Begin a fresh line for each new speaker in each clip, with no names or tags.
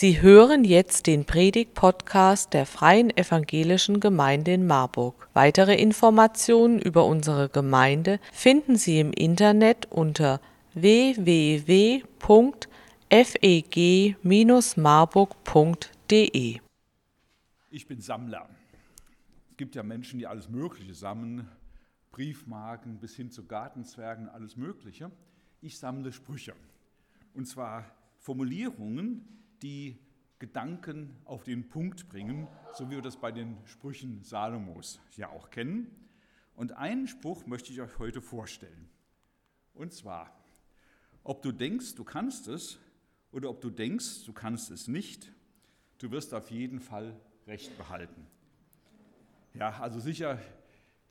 Sie hören jetzt den Predig-Podcast der Freien Evangelischen Gemeinde in Marburg. Weitere Informationen über unsere Gemeinde finden Sie im Internet unter www.feg-marburg.de.
Ich bin Sammler. Es gibt ja Menschen, die alles Mögliche sammeln, Briefmarken bis hin zu Gartenzwergen, alles Mögliche. Ich sammle Sprüche. Und zwar Formulierungen, die Gedanken auf den Punkt bringen, so wie wir das bei den Sprüchen Salomos ja auch kennen. Und einen Spruch möchte ich euch heute vorstellen. Und zwar, ob du denkst, du kannst es oder ob du denkst, du kannst es nicht, du wirst auf jeden Fall Recht behalten. Ja, also sicher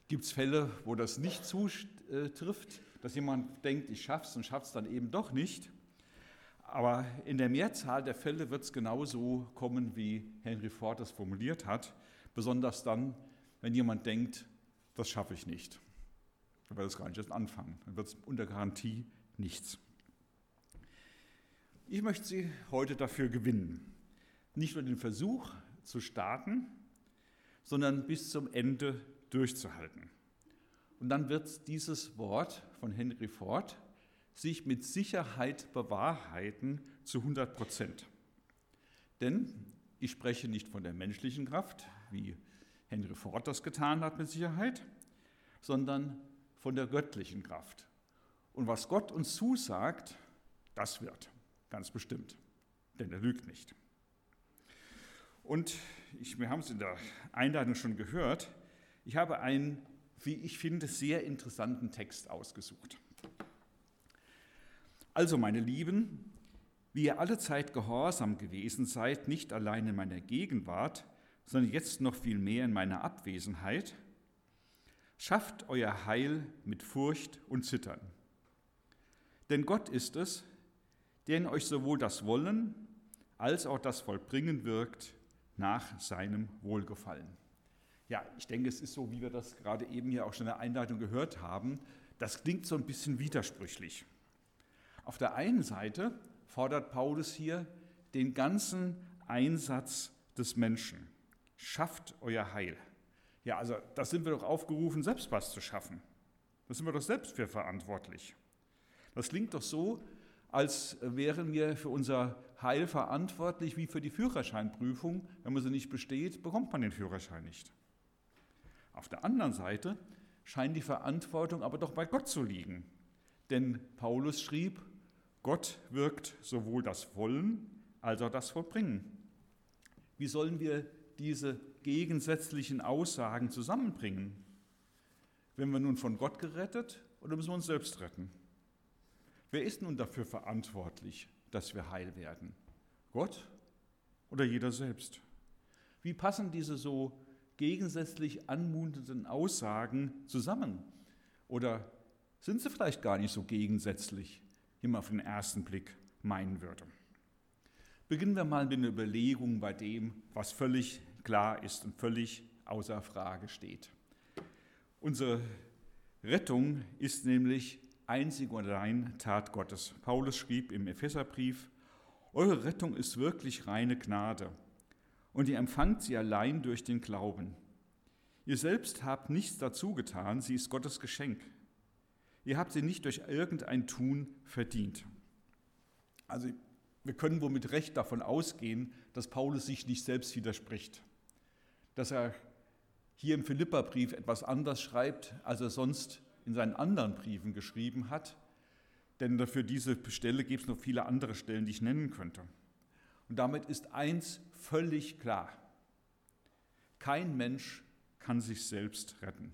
gibt es Fälle, wo das nicht zutrifft, dass jemand denkt, ich schaff's und schaff's dann eben doch nicht. Aber in der Mehrzahl der Fälle wird es genauso kommen, wie Henry Ford es formuliert hat, besonders dann, wenn jemand denkt, das schaffe ich nicht. Dann wird es gar nicht erst anfangen. Dann wird es unter Garantie nichts. Ich möchte Sie heute dafür gewinnen, nicht nur den Versuch zu starten, sondern bis zum Ende durchzuhalten. Und dann wird dieses Wort von Henry Ford sich mit Sicherheit bewahrheiten zu 100 Prozent. Denn ich spreche nicht von der menschlichen Kraft, wie Henry Ford das getan hat mit Sicherheit, sondern von der göttlichen Kraft. Und was Gott uns zusagt, das wird, ganz bestimmt, denn er lügt nicht. Und ich, wir haben es in der Einladung schon gehört, ich habe einen, wie ich finde, sehr interessanten Text ausgesucht. Also, meine Lieben, wie ihr alle Zeit gehorsam gewesen seid, nicht allein in meiner Gegenwart, sondern jetzt noch viel mehr in meiner Abwesenheit, schafft euer Heil mit Furcht und Zittern. Denn Gott ist es, der in euch sowohl das Wollen als auch das Vollbringen wirkt nach seinem Wohlgefallen. Ja, ich denke, es ist so, wie wir das gerade eben hier auch schon in der Einleitung gehört haben. Das klingt so ein bisschen widersprüchlich. Auf der einen Seite fordert Paulus hier den ganzen Einsatz des Menschen. Schafft euer Heil. Ja, also da sind wir doch aufgerufen, selbst was zu schaffen. Da sind wir doch selbst für verantwortlich. Das klingt doch so, als wären wir für unser Heil verantwortlich wie für die Führerscheinprüfung. Wenn man sie nicht besteht, bekommt man den Führerschein nicht. Auf der anderen Seite scheint die Verantwortung aber doch bei Gott zu liegen. Denn Paulus schrieb, Gott wirkt sowohl das Wollen als auch das Vollbringen. Wie sollen wir diese gegensätzlichen Aussagen zusammenbringen? Wenn wir nun von Gott gerettet oder müssen wir uns selbst retten? Wer ist nun dafür verantwortlich, dass wir heil werden? Gott oder jeder selbst? Wie passen diese so gegensätzlich anmutenden Aussagen zusammen? Oder sind sie vielleicht gar nicht so gegensätzlich? Man auf den ersten Blick meinen würde. Beginnen wir mal mit einer Überlegung bei dem, was völlig klar ist und völlig außer Frage steht. Unsere Rettung ist nämlich einzig und allein Tat Gottes. Paulus schrieb im Epheserbrief, Eure Rettung ist wirklich reine Gnade und ihr empfangt sie allein durch den Glauben. Ihr selbst habt nichts dazu getan, sie ist Gottes Geschenk. Ihr habt sie nicht durch irgendein Tun verdient. Also wir können wohl mit Recht davon ausgehen, dass Paulus sich nicht selbst widerspricht. Dass er hier im Philipperbrief etwas anders schreibt, als er sonst in seinen anderen Briefen geschrieben hat. Denn für diese Stelle gibt es noch viele andere Stellen, die ich nennen könnte. Und damit ist eins völlig klar. Kein Mensch kann sich selbst retten.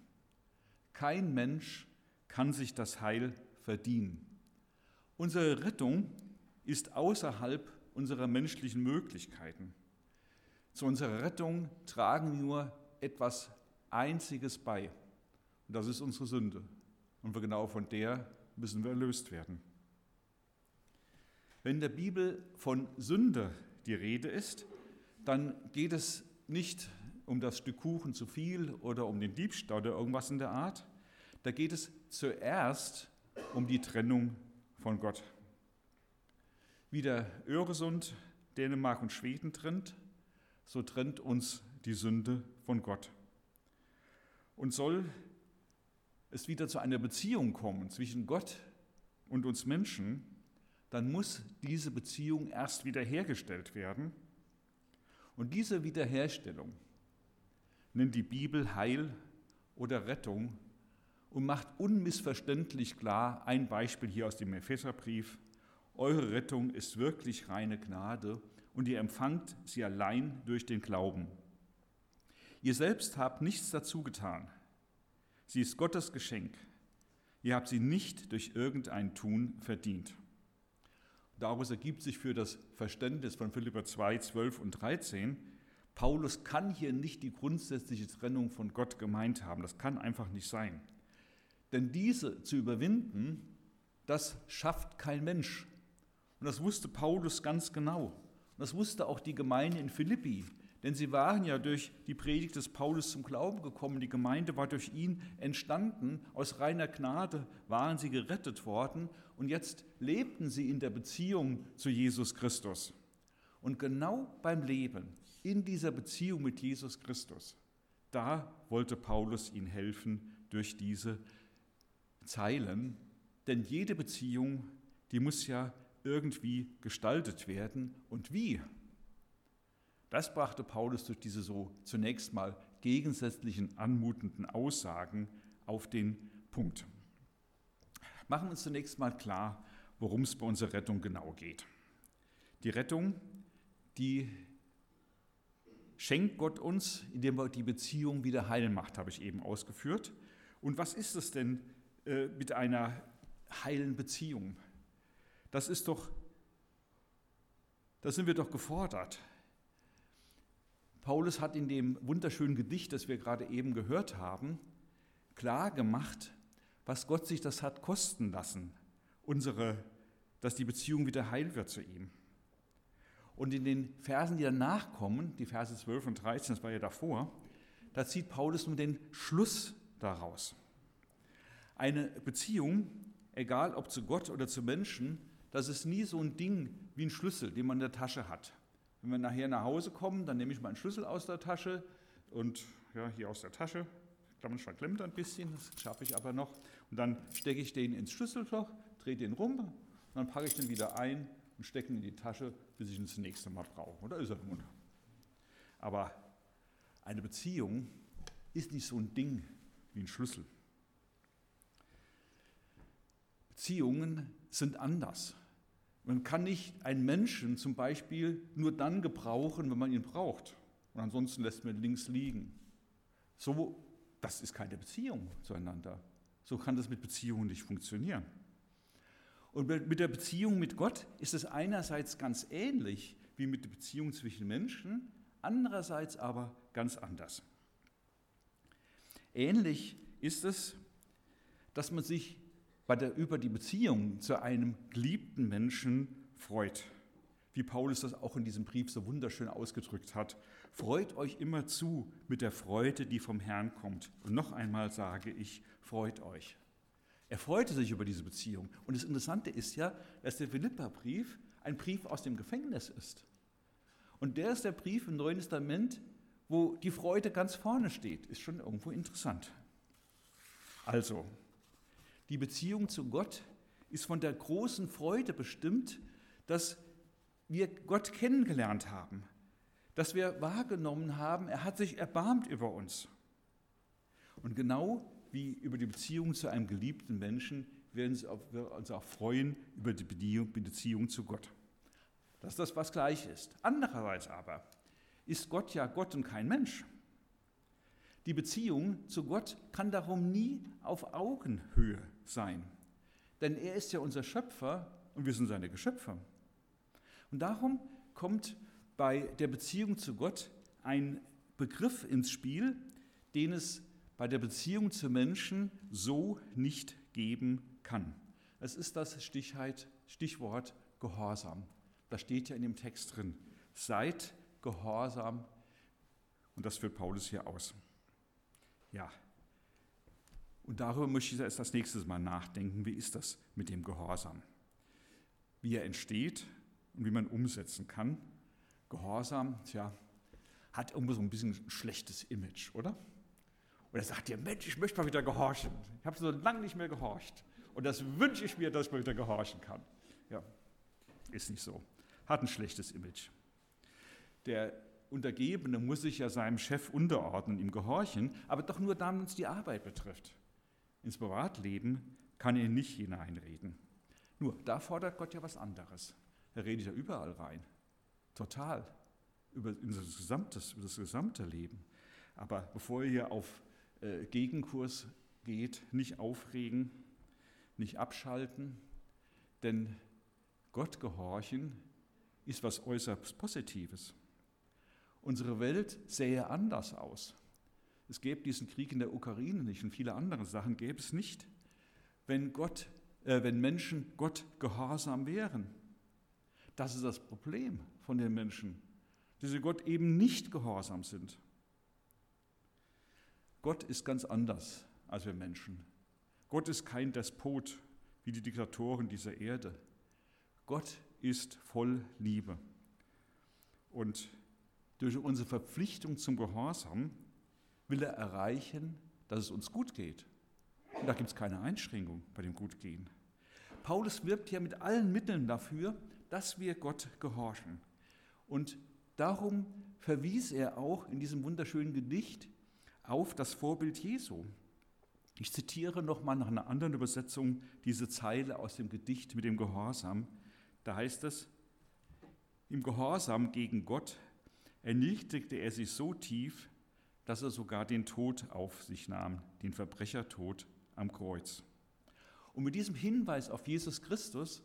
Kein Mensch kann sich das Heil verdienen. Unsere Rettung ist außerhalb unserer menschlichen Möglichkeiten. Zu unserer Rettung tragen wir nur etwas Einziges bei. Und das ist unsere Sünde. Und genau von der müssen wir erlöst werden. Wenn in der Bibel von Sünde die Rede ist, dann geht es nicht um das Stück Kuchen zu viel oder um den Diebstahl oder irgendwas in der Art, da geht es zuerst um die Trennung von Gott. Wie der Öresund Dänemark und Schweden trennt, so trennt uns die Sünde von Gott. Und soll es wieder zu einer Beziehung kommen zwischen Gott und uns Menschen, dann muss diese Beziehung erst wiederhergestellt werden. Und diese Wiederherstellung nennt die Bibel Heil oder Rettung und macht unmissverständlich klar, ein Beispiel hier aus dem Epheserbrief, eure Rettung ist wirklich reine Gnade und ihr empfangt sie allein durch den Glauben. Ihr selbst habt nichts dazu getan. Sie ist Gottes Geschenk. Ihr habt sie nicht durch irgendein Tun verdient. Daraus ergibt sich für das Verständnis von Philipper 2, 12 und 13, Paulus kann hier nicht die grundsätzliche Trennung von Gott gemeint haben. Das kann einfach nicht sein. Denn diese zu überwinden, das schafft kein Mensch. Und das wusste Paulus ganz genau. Und das wusste auch die Gemeinde in Philippi. Denn sie waren ja durch die Predigt des Paulus zum Glauben gekommen. Die Gemeinde war durch ihn entstanden. Aus reiner Gnade waren sie gerettet worden. Und jetzt lebten sie in der Beziehung zu Jesus Christus. Und genau beim Leben in dieser Beziehung mit Jesus Christus, da wollte Paulus ihnen helfen durch diese Zeilen. Denn jede Beziehung, die muss ja irgendwie gestaltet werden. Und wie? Das brachte Paulus durch diese so zunächst mal gegensätzlichen, anmutenden Aussagen auf den Punkt. Machen wir uns zunächst mal klar, worum es bei unserer Rettung genau geht. Die Rettung, die schenkt Gott uns, indem er die Beziehung wieder heil macht, habe ich eben ausgeführt. Und was ist es denn äh, mit einer heilen Beziehung? Das ist doch, da sind wir doch gefordert. Paulus hat in dem wunderschönen Gedicht, das wir gerade eben gehört haben, klar gemacht, was Gott sich das hat kosten lassen, unsere, dass die Beziehung wieder heil wird zu ihm. Und in den Versen, die danach kommen, die Verse 12 und 13, das war ja davor, da zieht Paulus nun den Schluss daraus. Eine Beziehung, egal ob zu Gott oder zu Menschen, das ist nie so ein Ding wie ein Schlüssel, den man in der Tasche hat. Wenn wir nachher nach Hause kommen, dann nehme ich meinen Schlüssel aus der Tasche und ja, hier aus der Tasche. Manchmal klemmt ein bisschen, das schaffe ich aber noch. Und dann stecke ich den ins Schlüsselloch, drehe den rum dann packe ich den wieder ein und stecke ihn in die Tasche, bis ich ihn das nächste Mal brauche. Oder ist er im Aber eine Beziehung ist nicht so ein Ding wie ein Schlüssel. Beziehungen sind anders. Man kann nicht einen Menschen zum Beispiel nur dann gebrauchen, wenn man ihn braucht. Und ansonsten lässt man ihn links liegen. So, das ist keine Beziehung zueinander. So kann das mit Beziehungen nicht funktionieren. Und mit der Beziehung mit Gott ist es einerseits ganz ähnlich wie mit der Beziehung zwischen Menschen, andererseits aber ganz anders. Ähnlich ist es, dass man sich bei der, über die Beziehung zu einem geliebten Menschen freut. Wie Paulus das auch in diesem Brief so wunderschön ausgedrückt hat. Freut euch immer zu mit der Freude, die vom Herrn kommt. Und noch einmal sage ich, freut euch. Er freute sich über diese Beziehung. Und das Interessante ist ja, dass der Philippa-Brief ein Brief aus dem Gefängnis ist. Und der ist der Brief im Neuen Testament, wo die Freude ganz vorne steht. Ist schon irgendwo interessant. Also, die Beziehung zu Gott ist von der großen Freude bestimmt, dass wir Gott kennengelernt haben, dass wir wahrgenommen haben, er hat sich erbarmt über uns. Und genau wie über die Beziehung zu einem geliebten Menschen werden wir uns auch freuen über die Beziehung zu Gott. Dass das was gleich ist. Andererseits aber ist Gott ja Gott und kein Mensch. Die Beziehung zu Gott kann darum nie auf Augenhöhe sein. Denn er ist ja unser Schöpfer und wir sind seine Geschöpfe. Und darum kommt bei der Beziehung zu Gott ein Begriff ins Spiel, den es bei der Beziehung zu Menschen so nicht geben kann. Es ist das Stichwort Gehorsam. Das steht ja in dem Text drin. Seid gehorsam. Und das führt Paulus hier aus. Ja. Und darüber möchte ich erst das nächste Mal nachdenken. Wie ist das mit dem Gehorsam? Wie er entsteht und wie man umsetzen kann. Gehorsam, tja, hat irgendwo so ein bisschen ein schlechtes Image, oder? Und er sagt dir, Mensch, ich möchte mal wieder gehorchen. Ich habe so lange nicht mehr gehorcht. Und das wünsche ich mir, dass ich mal wieder gehorchen kann. Ja, ist nicht so. Hat ein schlechtes Image. Der Untergebene muss sich ja seinem Chef unterordnen, ihm gehorchen, aber doch nur dann, wenn es die Arbeit betrifft. Ins Privatleben kann er nicht hineinreden. Nur, da fordert Gott ja was anderes. Er redet ja überall rein. Total. Über, das, gesamte, über das gesamte Leben. Aber bevor er hier auf äh, Gegenkurs geht, nicht aufregen, nicht abschalten, denn Gott gehorchen ist was äußerst Positives. Unsere Welt sähe anders aus. Es gäbe diesen Krieg in der Ukraine nicht und viele andere Sachen gäbe es nicht, wenn, Gott, äh, wenn Menschen Gott gehorsam wären. Das ist das Problem von den Menschen, dass sie Gott eben nicht gehorsam sind. Gott ist ganz anders als wir Menschen. Gott ist kein Despot wie die Diktatoren dieser Erde. Gott ist voll Liebe. Und durch unsere Verpflichtung zum Gehorsam will er erreichen, dass es uns gut geht. Und da gibt es keine Einschränkung bei dem Gutgehen. Paulus wirbt ja mit allen Mitteln dafür, dass wir Gott gehorchen. Und darum verwies er auch in diesem wunderschönen Gedicht auf das Vorbild Jesu. Ich zitiere nochmal nach einer anderen Übersetzung diese Zeile aus dem Gedicht mit dem Gehorsam. Da heißt es, im Gehorsam gegen Gott erniedrigte er sich so tief, dass er sogar den Tod auf sich nahm, den Verbrechertod am Kreuz. Und mit diesem Hinweis auf Jesus Christus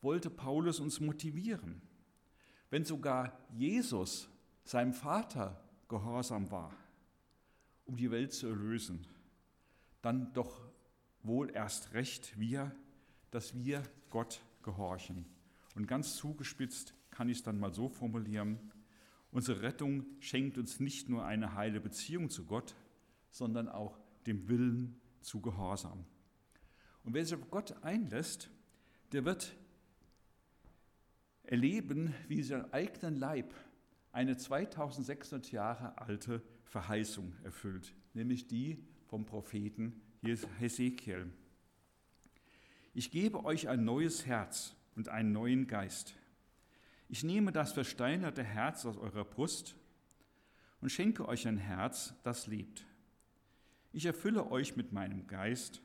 wollte Paulus uns motivieren. Wenn sogar Jesus seinem Vater gehorsam war, um die Welt zu erlösen, dann doch wohl erst recht wir, dass wir Gott gehorchen. Und ganz zugespitzt kann ich es dann mal so formulieren, unsere Rettung schenkt uns nicht nur eine heile Beziehung zu Gott, sondern auch dem Willen zu Gehorsam. Und wer sich auf Gott einlässt, der wird erleben, wie sein eigenen Leib eine 2600 Jahre alte Verheißung erfüllt, nämlich die vom Propheten Hesekiel. Ich gebe euch ein neues Herz und einen neuen Geist. Ich nehme das versteinerte Herz aus eurer Brust und schenke euch ein Herz, das lebt. Ich erfülle euch mit meinem Geist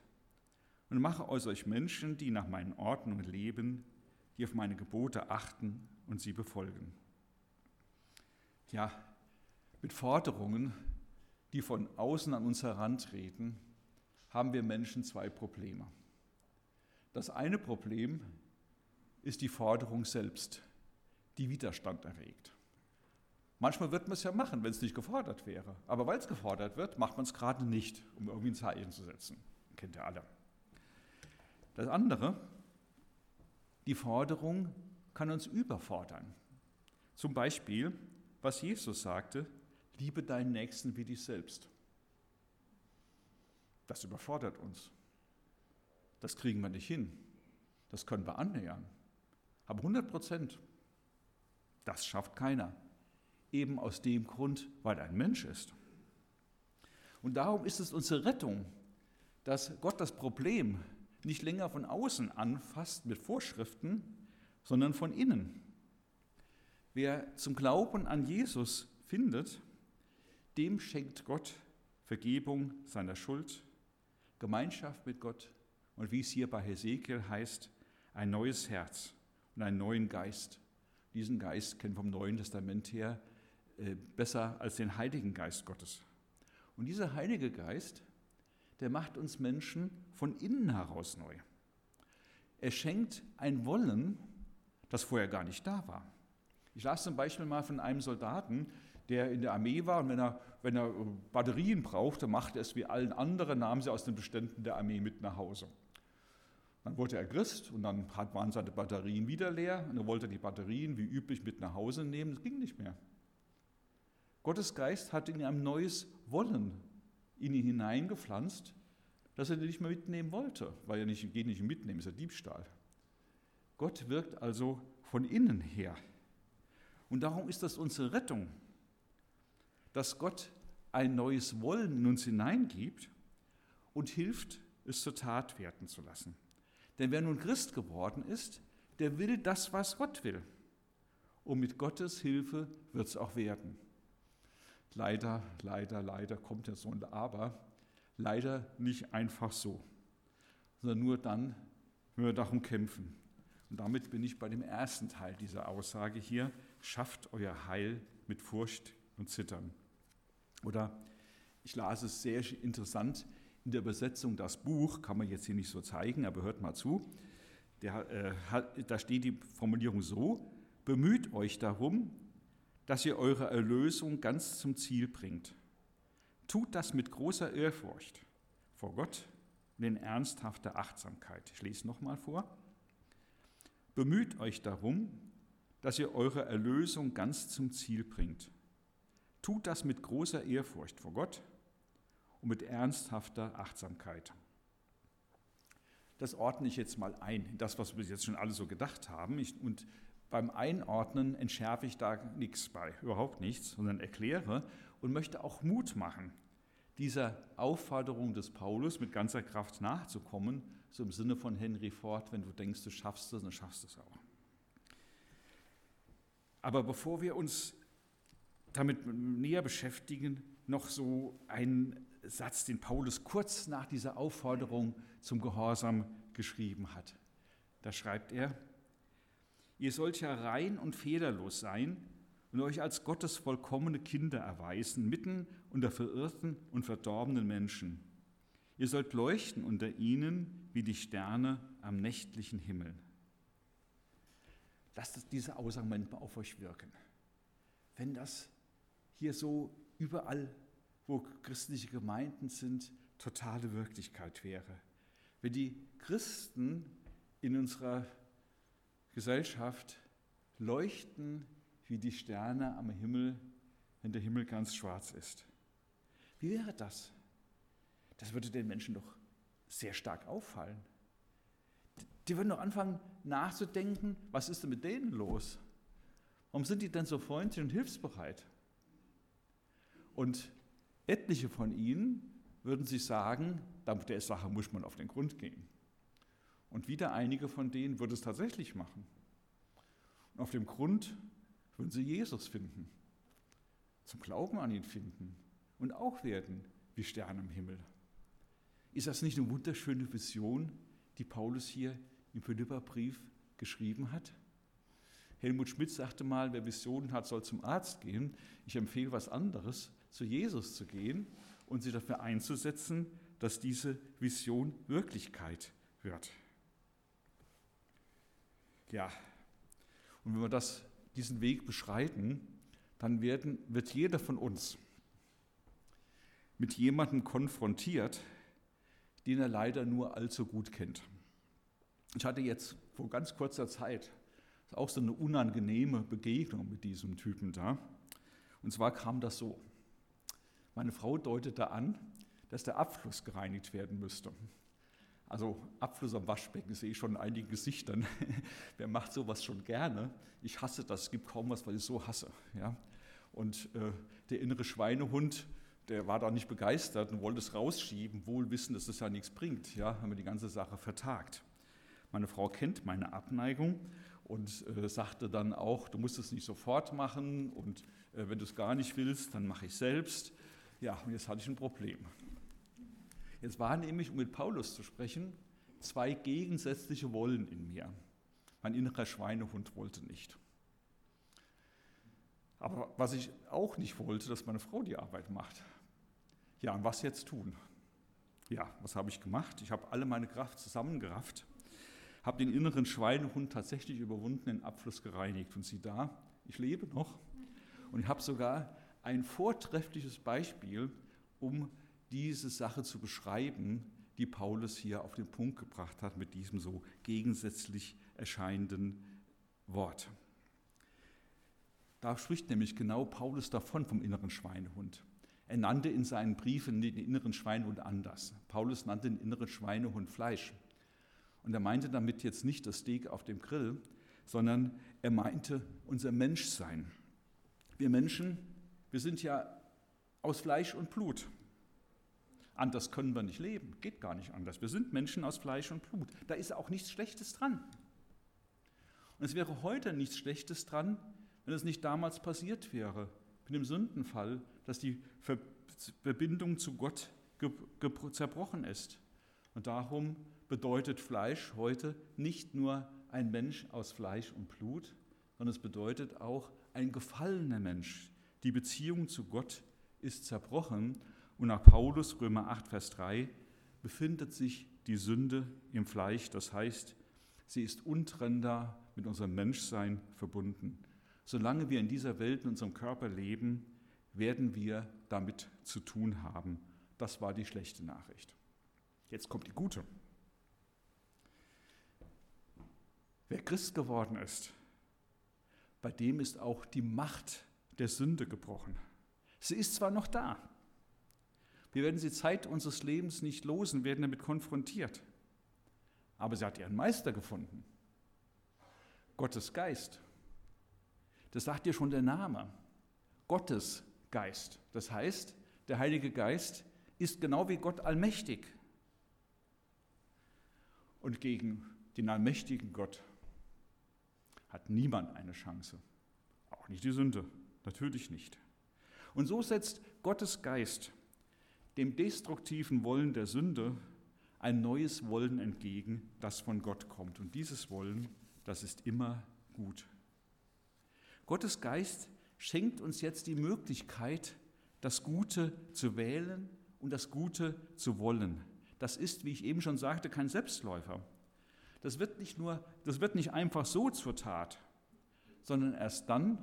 und mache aus euch Menschen, die nach meinen Ordnungen leben, die auf meine Gebote achten und sie befolgen. Ja, mit Forderungen die von außen an uns herantreten, haben wir Menschen zwei Probleme. Das eine Problem ist die Forderung selbst, die Widerstand erregt. Manchmal wird man es ja machen, wenn es nicht gefordert wäre. Aber weil es gefordert wird, macht man es gerade nicht, um irgendwie ein Zeichen zu setzen. Kennt ihr alle. Das andere, die Forderung kann uns überfordern. Zum Beispiel, was Jesus sagte, liebe deinen Nächsten wie dich selbst. Das überfordert uns. Das kriegen wir nicht hin. Das können wir annähern. Aber 100 Prozent, das schafft keiner. Eben aus dem Grund, weil er ein Mensch ist. Und darum ist es unsere Rettung, dass Gott das Problem nicht länger von außen anfasst mit Vorschriften, sondern von innen. Wer zum Glauben an Jesus findet, dem schenkt Gott Vergebung seiner Schuld, Gemeinschaft mit Gott und wie es hier bei Hesekiel heißt, ein neues Herz und einen neuen Geist. Diesen Geist kennen vom Neuen Testament her äh, besser als den Heiligen Geist Gottes. Und dieser Heilige Geist, der macht uns Menschen von innen heraus neu. Er schenkt ein Wollen, das vorher gar nicht da war. Ich las zum Beispiel mal von einem Soldaten, der in der Armee war und wenn er, wenn er Batterien brauchte, machte er es wie allen anderen, nahm sie aus den Beständen der Armee mit nach Hause. Dann wurde er Christ und dann waren seine Batterien wieder leer und er wollte die Batterien wie üblich mit nach Hause nehmen. Das ging nicht mehr. Gottes Geist hat in ein neues Wollen in ihn hineingepflanzt, dass er nicht mehr mitnehmen wollte, weil er nicht, geht nicht mitnehmen, ist ja Diebstahl. Gott wirkt also von innen her. Und darum ist das unsere Rettung, dass Gott ein neues Wollen in uns hineingibt und hilft, es zur Tat werden zu lassen. Denn wer nun Christ geworden ist, der will das, was Gott will. Und mit Gottes Hilfe wird es auch werden. Leider, leider, leider kommt ja so ein Aber. Leider nicht einfach so, sondern nur dann, wenn wir darum kämpfen. Und damit bin ich bei dem ersten Teil dieser Aussage hier. Schafft euer Heil mit Furcht und Zittern. Oder ich las es sehr interessant in der Übersetzung das Buch, kann man jetzt hier nicht so zeigen, aber hört mal zu. Der, äh, hat, da steht die Formulierung so, bemüht euch darum, dass ihr eure Erlösung ganz zum Ziel bringt. Tut das mit großer Ehrfurcht vor Gott und in ernsthafter Achtsamkeit. Ich lese nochmal vor. Bemüht euch darum, dass ihr eure Erlösung ganz zum Ziel bringt. Tut das mit großer Ehrfurcht vor Gott und mit ernsthafter Achtsamkeit. Das ordne ich jetzt mal ein, das, was wir jetzt schon alle so gedacht haben. Ich, und beim Einordnen entschärfe ich da nichts bei, überhaupt nichts, sondern erkläre und möchte auch Mut machen, dieser Aufforderung des Paulus mit ganzer Kraft nachzukommen, so im Sinne von Henry Ford, wenn du denkst, du schaffst es, dann schaffst du es auch. Aber bevor wir uns damit näher beschäftigen, noch so ein Satz, den Paulus kurz nach dieser Aufforderung zum Gehorsam geschrieben hat. Da schreibt er, ihr sollt ja rein und fehlerlos sein und euch als Gottes vollkommene Kinder erweisen, mitten unter verirrten und verdorbenen Menschen. Ihr sollt leuchten unter ihnen wie die Sterne am nächtlichen Himmel. Lasst diese Aussagen manchmal auf euch wirken. Wenn das hier so überall, wo christliche Gemeinden sind, totale Wirklichkeit wäre. Wenn die Christen in unserer Gesellschaft leuchten wie die Sterne am Himmel, wenn der Himmel ganz schwarz ist. Wie wäre das? Das würde den Menschen doch sehr stark auffallen. Die würden doch anfangen nachzudenken, was ist denn mit denen los? Warum sind die denn so freundlich und hilfsbereit? Und etliche von ihnen würden sich sagen, der Sache muss man auf den Grund gehen. Und wieder einige von denen würden es tatsächlich machen. Und auf dem Grund würden sie Jesus finden, zum Glauben an ihn finden und auch werden wie Sterne im Himmel. Ist das nicht eine wunderschöne Vision, die Paulus hier im Philipperbrief geschrieben hat? Helmut Schmidt sagte mal, wer Visionen hat, soll zum Arzt gehen. Ich empfehle was anderes, zu Jesus zu gehen und sich dafür einzusetzen, dass diese Vision Wirklichkeit wird. Ja, und wenn wir das, diesen Weg beschreiten, dann werden, wird jeder von uns mit jemandem konfrontiert, den er leider nur allzu gut kennt. Ich hatte jetzt vor ganz kurzer Zeit auch so eine unangenehme Begegnung mit diesem Typen da. Und zwar kam das so. Meine Frau deutete an, dass der Abfluss gereinigt werden müsste. Also Abfluss am Waschbecken sehe ich schon in einigen Gesichtern. Wer macht sowas schon gerne? Ich hasse das. Es gibt kaum was, was ich so hasse. Ja? Und äh, der innere Schweinehund, der war da nicht begeistert und wollte es rausschieben, wohl wissen, dass es ja nichts bringt. Ja, haben wir die ganze Sache vertagt. Meine Frau kennt meine Abneigung und äh, sagte dann auch, du musst es nicht sofort machen und äh, wenn du es gar nicht willst, dann mache ich selbst. Ja, und jetzt hatte ich ein Problem. Jetzt war nämlich, um mit Paulus zu sprechen, zwei gegensätzliche Wollen in mir. Mein innerer Schweinehund wollte nicht. Aber was ich auch nicht wollte, dass meine Frau die Arbeit macht. Ja, und was jetzt tun? Ja, was habe ich gemacht? Ich habe alle meine Kraft zusammengerafft, habe den inneren Schweinehund tatsächlich überwunden, den Abfluss gereinigt. Und sieh da, ich lebe noch. Und ich habe sogar ein vortreffliches Beispiel, um diese Sache zu beschreiben, die Paulus hier auf den Punkt gebracht hat mit diesem so gegensätzlich erscheinenden Wort. Da spricht nämlich genau Paulus davon vom inneren Schweinehund. Er nannte in seinen Briefen den inneren Schweinehund anders. Paulus nannte den inneren Schweinehund Fleisch. Und er meinte damit jetzt nicht das Steak auf dem Grill, sondern er meinte unser Menschsein. Wir Menschen, wir sind ja aus Fleisch und Blut. Anders können wir nicht leben, geht gar nicht anders. Wir sind Menschen aus Fleisch und Blut. Da ist auch nichts Schlechtes dran. Und es wäre heute nichts Schlechtes dran, wenn es nicht damals passiert wäre, mit dem Sündenfall, dass die Verbindung zu Gott zerbrochen ist. Und darum bedeutet Fleisch heute nicht nur ein Mensch aus Fleisch und Blut, sondern es bedeutet auch ein gefallener Mensch. Die Beziehung zu Gott ist zerbrochen und nach Paulus Römer 8, Vers 3 befindet sich die Sünde im Fleisch. Das heißt, sie ist untrennbar mit unserem Menschsein verbunden. Solange wir in dieser Welt, in unserem Körper leben, werden wir damit zu tun haben. Das war die schlechte Nachricht. Jetzt kommt die gute. Wer Christ geworden ist, bei dem ist auch die Macht der Sünde gebrochen. Sie ist zwar noch da, wir werden sie Zeit unseres Lebens nicht losen, werden damit konfrontiert. Aber sie hat ihren Meister gefunden. Gottes Geist. Das sagt dir schon der Name. Gottes Geist. Das heißt, der Heilige Geist ist genau wie Gott allmächtig. Und gegen den allmächtigen Gott hat niemand eine Chance. Auch nicht die Sünde, natürlich nicht. Und so setzt Gottes Geist dem destruktiven Wollen der Sünde ein neues Wollen entgegen, das von Gott kommt. Und dieses Wollen, das ist immer gut. Gottes Geist schenkt uns jetzt die Möglichkeit, das Gute zu wählen und das Gute zu wollen. Das ist, wie ich eben schon sagte, kein Selbstläufer. Das wird nicht nur, das wird nicht einfach so zur Tat, sondern erst dann,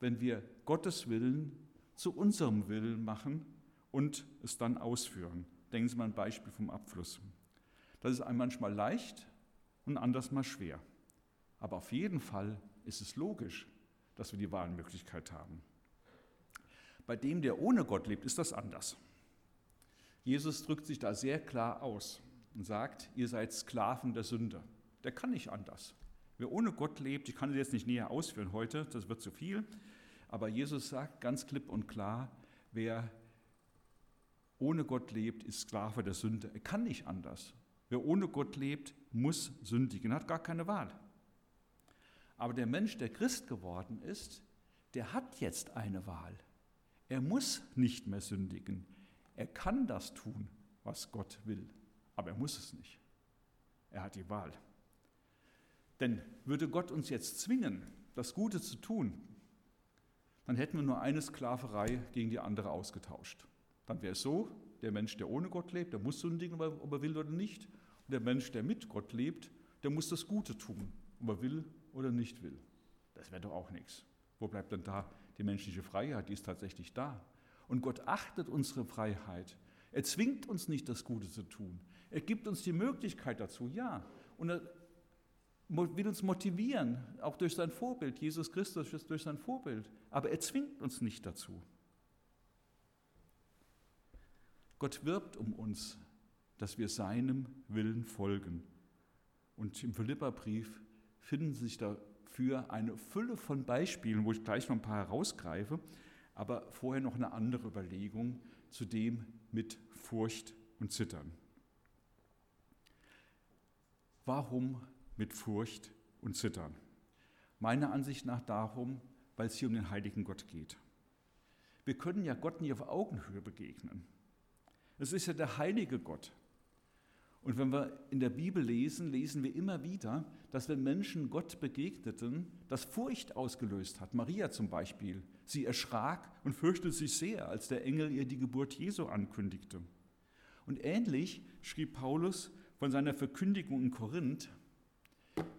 wenn wir Gottes Willen zu unserem Willen machen und es dann ausführen. Denken Sie mal ein Beispiel vom Abfluss. Das ist manchmal leicht und anders mal schwer. Aber auf jeden Fall ist es logisch, dass wir die Wahlmöglichkeit haben. Bei dem, der ohne Gott lebt, ist das anders. Jesus drückt sich da sehr klar aus und sagt, ihr seid Sklaven der Sünde. Der kann nicht anders. Wer ohne Gott lebt, ich kann es jetzt nicht näher ausführen heute, das wird zu viel, aber Jesus sagt ganz klipp und klar, wer ohne Gott lebt, ist Sklave der Sünde. Er kann nicht anders. Wer ohne Gott lebt, muss sündigen, hat gar keine Wahl. Aber der Mensch, der Christ geworden ist, der hat jetzt eine Wahl. Er muss nicht mehr sündigen. Er kann das tun, was Gott will, aber er muss es nicht. Er hat die Wahl. Denn würde Gott uns jetzt zwingen, das Gute zu tun, dann hätten wir nur eine Sklaverei gegen die andere ausgetauscht. Dann wäre es so, der Mensch, der ohne Gott lebt, der muss sündigen, ob er will oder nicht. Und der Mensch, der mit Gott lebt, der muss das Gute tun, ob er will oder nicht will. Das wäre doch auch nichts. Wo bleibt denn da die menschliche Freiheit? Die ist tatsächlich da. Und Gott achtet unsere Freiheit. Er zwingt uns nicht, das Gute zu tun. Er gibt uns die Möglichkeit dazu, ja. Und er will uns motivieren, auch durch sein Vorbild. Jesus Christus ist durch sein Vorbild. Aber er zwingt uns nicht dazu. Gott wirbt um uns, dass wir seinem Willen folgen. Und im Philipperbrief finden sich dafür eine Fülle von Beispielen, wo ich gleich noch ein paar herausgreife, aber vorher noch eine andere Überlegung zu dem mit Furcht und Zittern. Warum mit Furcht und Zittern? Meiner Ansicht nach darum, weil es hier um den heiligen Gott geht. Wir können ja Gott nie auf Augenhöhe begegnen. Es ist ja der heilige Gott. Und wenn wir in der Bibel lesen, lesen wir immer wieder, dass wenn Menschen Gott begegneten, das Furcht ausgelöst hat. Maria zum Beispiel. Sie erschrak und fürchtete sich sehr, als der Engel ihr die Geburt Jesu ankündigte. Und ähnlich schrieb Paulus von seiner Verkündigung in Korinth,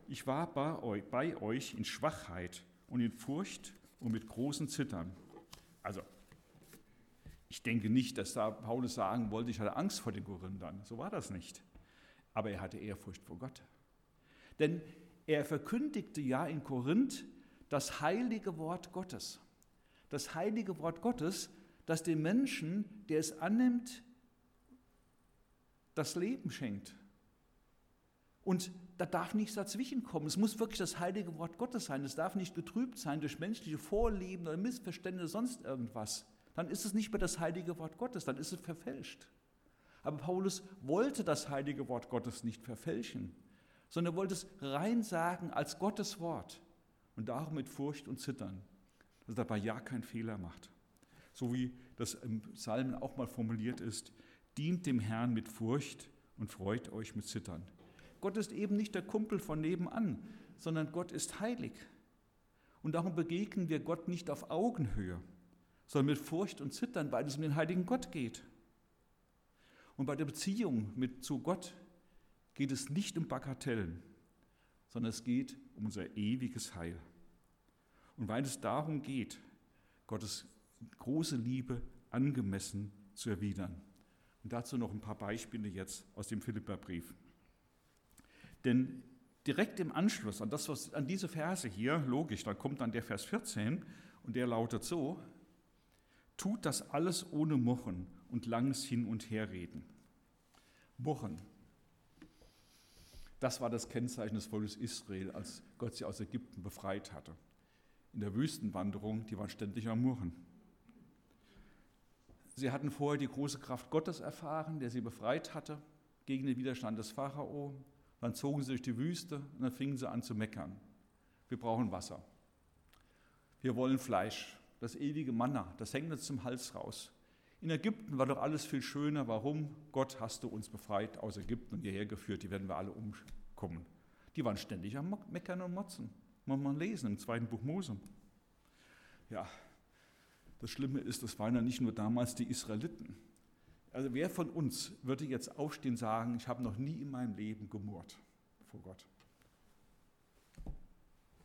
ich war bei euch in Schwachheit und in Furcht und mit großen Zittern. Also ich denke nicht, dass da Paulus sagen wollte, ich hatte Angst vor den Korinthern. So war das nicht. Aber er hatte Ehrfurcht vor Gott. Denn er verkündigte ja in Korinth das heilige Wort Gottes. Das heilige Wort Gottes, das dem Menschen, der es annimmt, das Leben schenkt. Und da darf nichts dazwischen kommen. Es muss wirklich das heilige Wort Gottes sein. Es darf nicht getrübt sein durch menschliche Vorlieben oder Missverständnisse, sonst irgendwas. Dann ist es nicht mehr das heilige Wort Gottes, dann ist es verfälscht. Aber Paulus wollte das heilige Wort Gottes nicht verfälschen, sondern er wollte es rein sagen als Gottes Wort und darum mit Furcht und Zittern, dass er dabei ja keinen Fehler macht. So wie das im Psalmen auch mal formuliert ist, dient dem Herrn mit Furcht und freut euch mit Zittern. Gott ist eben nicht der Kumpel von nebenan, sondern Gott ist heilig. Und darum begegnen wir Gott nicht auf Augenhöhe, sondern mit Furcht und Zittern, weil es um den heiligen Gott geht. Und bei der Beziehung mit, zu Gott geht es nicht um Bagatellen, sondern es geht um unser ewiges Heil. Und weil es darum geht, Gottes große Liebe angemessen zu erwidern. Und dazu noch ein paar Beispiele jetzt aus dem Philipperbrief. Denn direkt im Anschluss an, das, was, an diese Verse hier, logisch, dann kommt dann der Vers 14 und der lautet so, tut das alles ohne Mochen und langes Hin- und Herreden. Mochen, das war das Kennzeichen des Volkes Israel, als Gott sie aus Ägypten befreit hatte. In der Wüstenwanderung, die waren ständig am Murren. Sie hatten vorher die große Kraft Gottes erfahren, der sie befreit hatte gegen den Widerstand des Pharao. Dann zogen sie durch die Wüste und dann fingen sie an zu meckern. Wir brauchen Wasser. Wir wollen Fleisch. Das ewige Manna, das hängt uns zum Hals raus. In Ägypten war doch alles viel schöner. Warum? Gott hast du uns befreit aus Ägypten und hierher geführt. Die werden wir alle umkommen. Die waren ständig am Meckern und Motzen. Muss man lesen im zweiten Buch Mose. Ja, das Schlimme ist, das waren ja nicht nur damals die Israeliten. Also wer von uns würde jetzt aufstehen und sagen, ich habe noch nie in meinem Leben gemurrt vor Gott?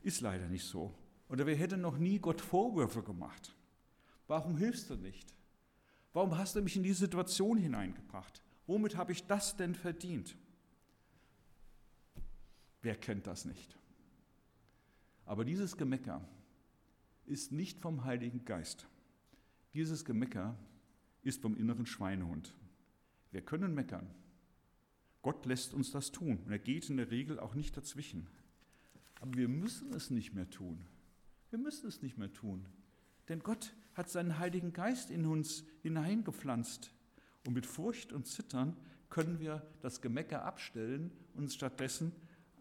Ist leider nicht so. Oder wer hätte noch nie Gott Vorwürfe gemacht? Warum hilfst du nicht? Warum hast du mich in diese Situation hineingebracht? Womit habe ich das denn verdient? Wer kennt das nicht? Aber dieses Gemecker ist nicht vom Heiligen Geist. Dieses Gemecker ist vom inneren Schweinehund. Wir können meckern. Gott lässt uns das tun und er geht in der Regel auch nicht dazwischen. Aber wir müssen es nicht mehr tun. Wir müssen es nicht mehr tun. Denn Gott hat seinen Heiligen Geist in uns hineingepflanzt. Und mit Furcht und Zittern können wir das Gemecker abstellen und uns stattdessen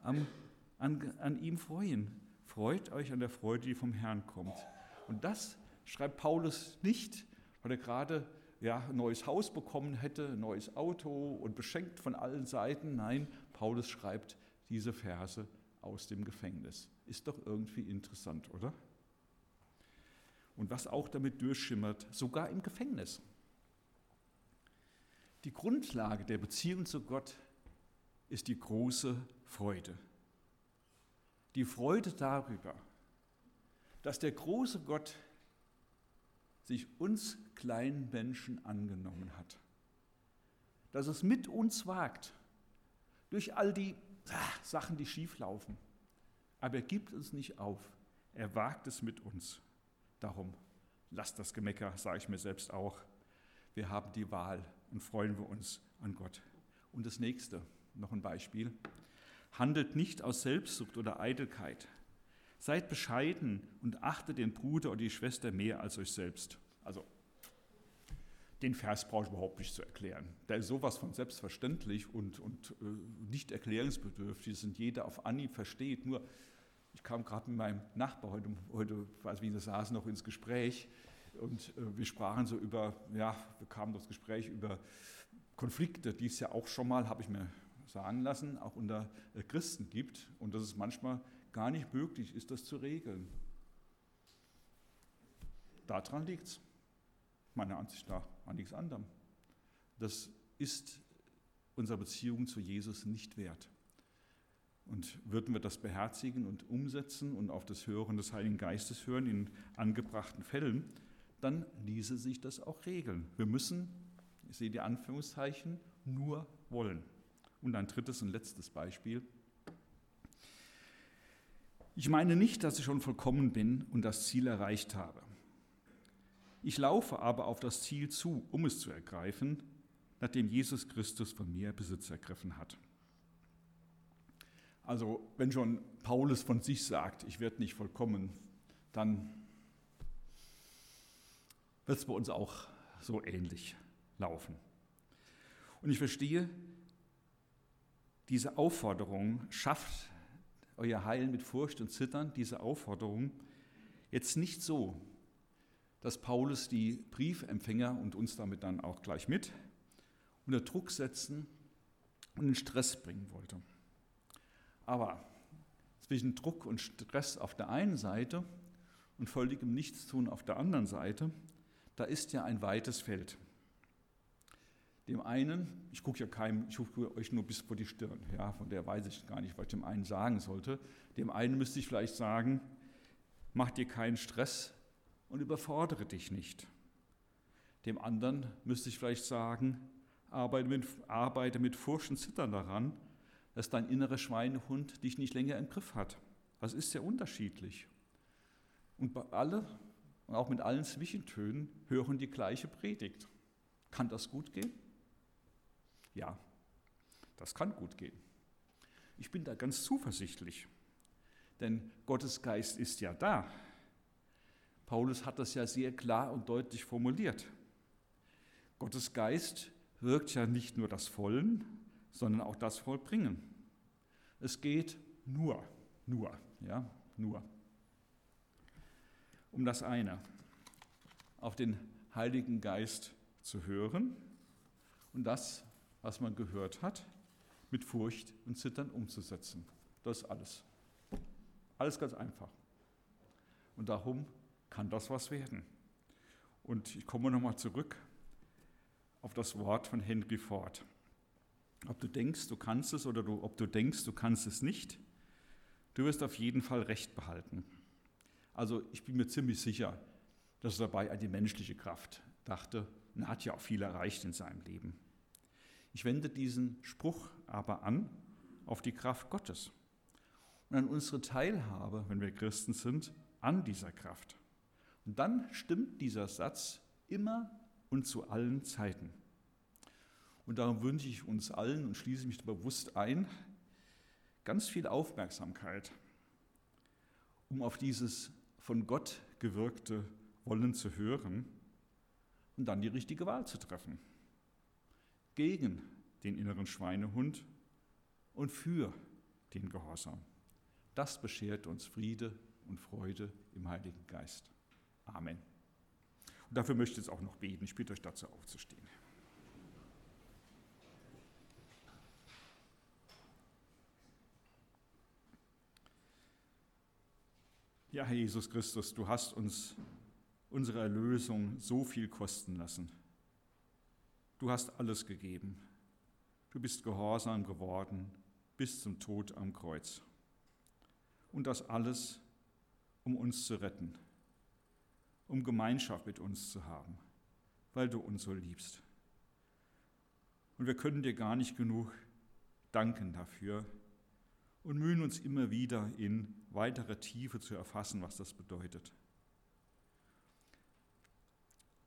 an, an, an ihm freuen. Freut euch an der Freude, die vom Herrn kommt. Und das schreibt Paulus nicht, weil er gerade ja, ein neues Haus bekommen hätte, ein neues Auto und beschenkt von allen Seiten. Nein, Paulus schreibt diese Verse aus dem Gefängnis. Ist doch irgendwie interessant, oder? Und was auch damit durchschimmert, sogar im Gefängnis. Die Grundlage der Beziehung zu Gott ist die große Freude. Die Freude darüber, dass der große Gott sich uns kleinen Menschen angenommen hat. Dass es mit uns wagt, durch all die ah, Sachen, die schief laufen. Aber er gibt uns nicht auf. Er wagt es mit uns. Darum, lasst das Gemecker, sage ich mir selbst auch. Wir haben die Wahl und freuen wir uns an Gott. Und das nächste, noch ein Beispiel. Handelt nicht aus Selbstsucht oder Eitelkeit. Seid bescheiden und achtet den Bruder oder die Schwester mehr als euch selbst. Also, den Vers brauche ich überhaupt nicht zu erklären. Der ist sowas von selbstverständlich und, und äh, nicht erklärungsbedürftig, dass jeder auf Anhieb versteht. Nur, ich kam gerade mit meinem Nachbar heute, heute weiß wie wir saßen, noch ins Gespräch und äh, wir sprachen so über, ja, wir kamen das Gespräch über Konflikte, die es ja auch schon mal, habe ich mir sagen lassen, auch unter äh, Christen gibt und dass es manchmal gar nicht möglich ist, das zu regeln. Daran liegt es, meiner Ansicht nach, an nichts anderem. Das ist unserer Beziehung zu Jesus nicht wert. Und würden wir das beherzigen und umsetzen und auf das Hören des Heiligen Geistes hören in angebrachten Fällen, dann ließe sich das auch regeln. Wir müssen, ich sehe die Anführungszeichen, nur wollen. Und ein drittes und letztes Beispiel. Ich meine nicht, dass ich schon vollkommen bin und das Ziel erreicht habe. Ich laufe aber auf das Ziel zu, um es zu ergreifen, nachdem Jesus Christus von mir Besitz ergriffen hat. Also wenn schon Paulus von sich sagt, ich werde nicht vollkommen, dann wird es bei uns auch so ähnlich laufen. Und ich verstehe, diese Aufforderung, schafft euer Heil mit Furcht und Zittern, diese Aufforderung jetzt nicht so, dass Paulus die Briefempfänger und uns damit dann auch gleich mit unter Druck setzen und in Stress bringen wollte. Aber zwischen Druck und Stress auf der einen Seite und völligem Nichtstun auf der anderen Seite, da ist ja ein weites Feld. Dem einen, ich gucke ja keinem, ich gucke euch nur bis vor die Stirn, ja, von der weiß ich gar nicht, was ich dem einen sagen sollte. Dem einen müsste ich vielleicht sagen, mach dir keinen Stress und überfordere dich nicht. Dem anderen müsste ich vielleicht sagen, arbeite mit, arbeite mit Furcht Zittern daran, dass dein innerer Schweinehund dich nicht länger im Griff hat. Das ist sehr unterschiedlich. Und bei alle, und auch mit allen Zwischentönen, hören die gleiche Predigt. Kann das gut gehen? Ja, das kann gut gehen. Ich bin da ganz zuversichtlich, denn Gottes Geist ist ja da. Paulus hat das ja sehr klar und deutlich formuliert. Gottes Geist wirkt ja nicht nur das Vollen, sondern auch das Vollbringen. Es geht nur, nur, ja, nur um das eine, auf den Heiligen Geist zu hören und das, was man gehört hat, mit Furcht und Zittern umzusetzen. Das ist alles. Alles ganz einfach. Und darum kann das was werden. Und ich komme nochmal zurück auf das Wort von Henry Ford. Ob du denkst, du kannst es oder du, ob du denkst, du kannst es nicht, du wirst auf jeden Fall Recht behalten. Also ich bin mir ziemlich sicher, dass er dabei an die menschliche Kraft dachte und hat ja auch viel erreicht in seinem Leben. Ich wende diesen Spruch aber an auf die Kraft Gottes und an unsere Teilhabe, wenn wir Christen sind, an dieser Kraft. Und dann stimmt dieser Satz immer und zu allen Zeiten. Und darum wünsche ich uns allen und schließe mich bewusst ein, ganz viel Aufmerksamkeit, um auf dieses von Gott gewirkte Wollen zu hören und dann die richtige Wahl zu treffen. Gegen den inneren Schweinehund und für den Gehorsam. Das beschert uns Friede und Freude im Heiligen Geist. Amen. Und dafür möchte ich jetzt auch noch beten. Ich bitte euch dazu aufzustehen. Ja, Herr Jesus Christus, du hast uns unsere Erlösung so viel kosten lassen. Du hast alles gegeben. Du bist gehorsam geworden bis zum Tod am Kreuz. Und das alles, um uns zu retten um Gemeinschaft mit uns zu haben, weil du uns so liebst. Und wir können dir gar nicht genug danken dafür und mühen uns immer wieder in weitere Tiefe zu erfassen, was das bedeutet.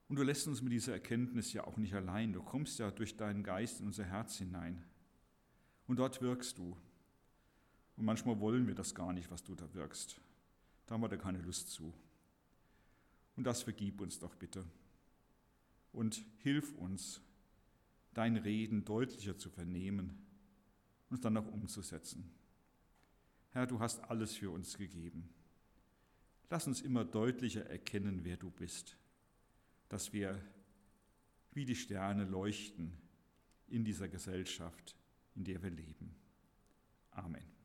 Und du lässt uns mit dieser Erkenntnis ja auch nicht allein. Du kommst ja durch deinen Geist in unser Herz hinein. Und dort wirkst du. Und manchmal wollen wir das gar nicht, was du da wirkst. Da haben wir da keine Lust zu. Und das vergib uns doch bitte. Und hilf uns, dein Reden deutlicher zu vernehmen und es dann auch umzusetzen. Herr, du hast alles für uns gegeben. Lass uns immer deutlicher erkennen, wer du bist, dass wir wie die Sterne leuchten in dieser Gesellschaft, in der wir leben. Amen.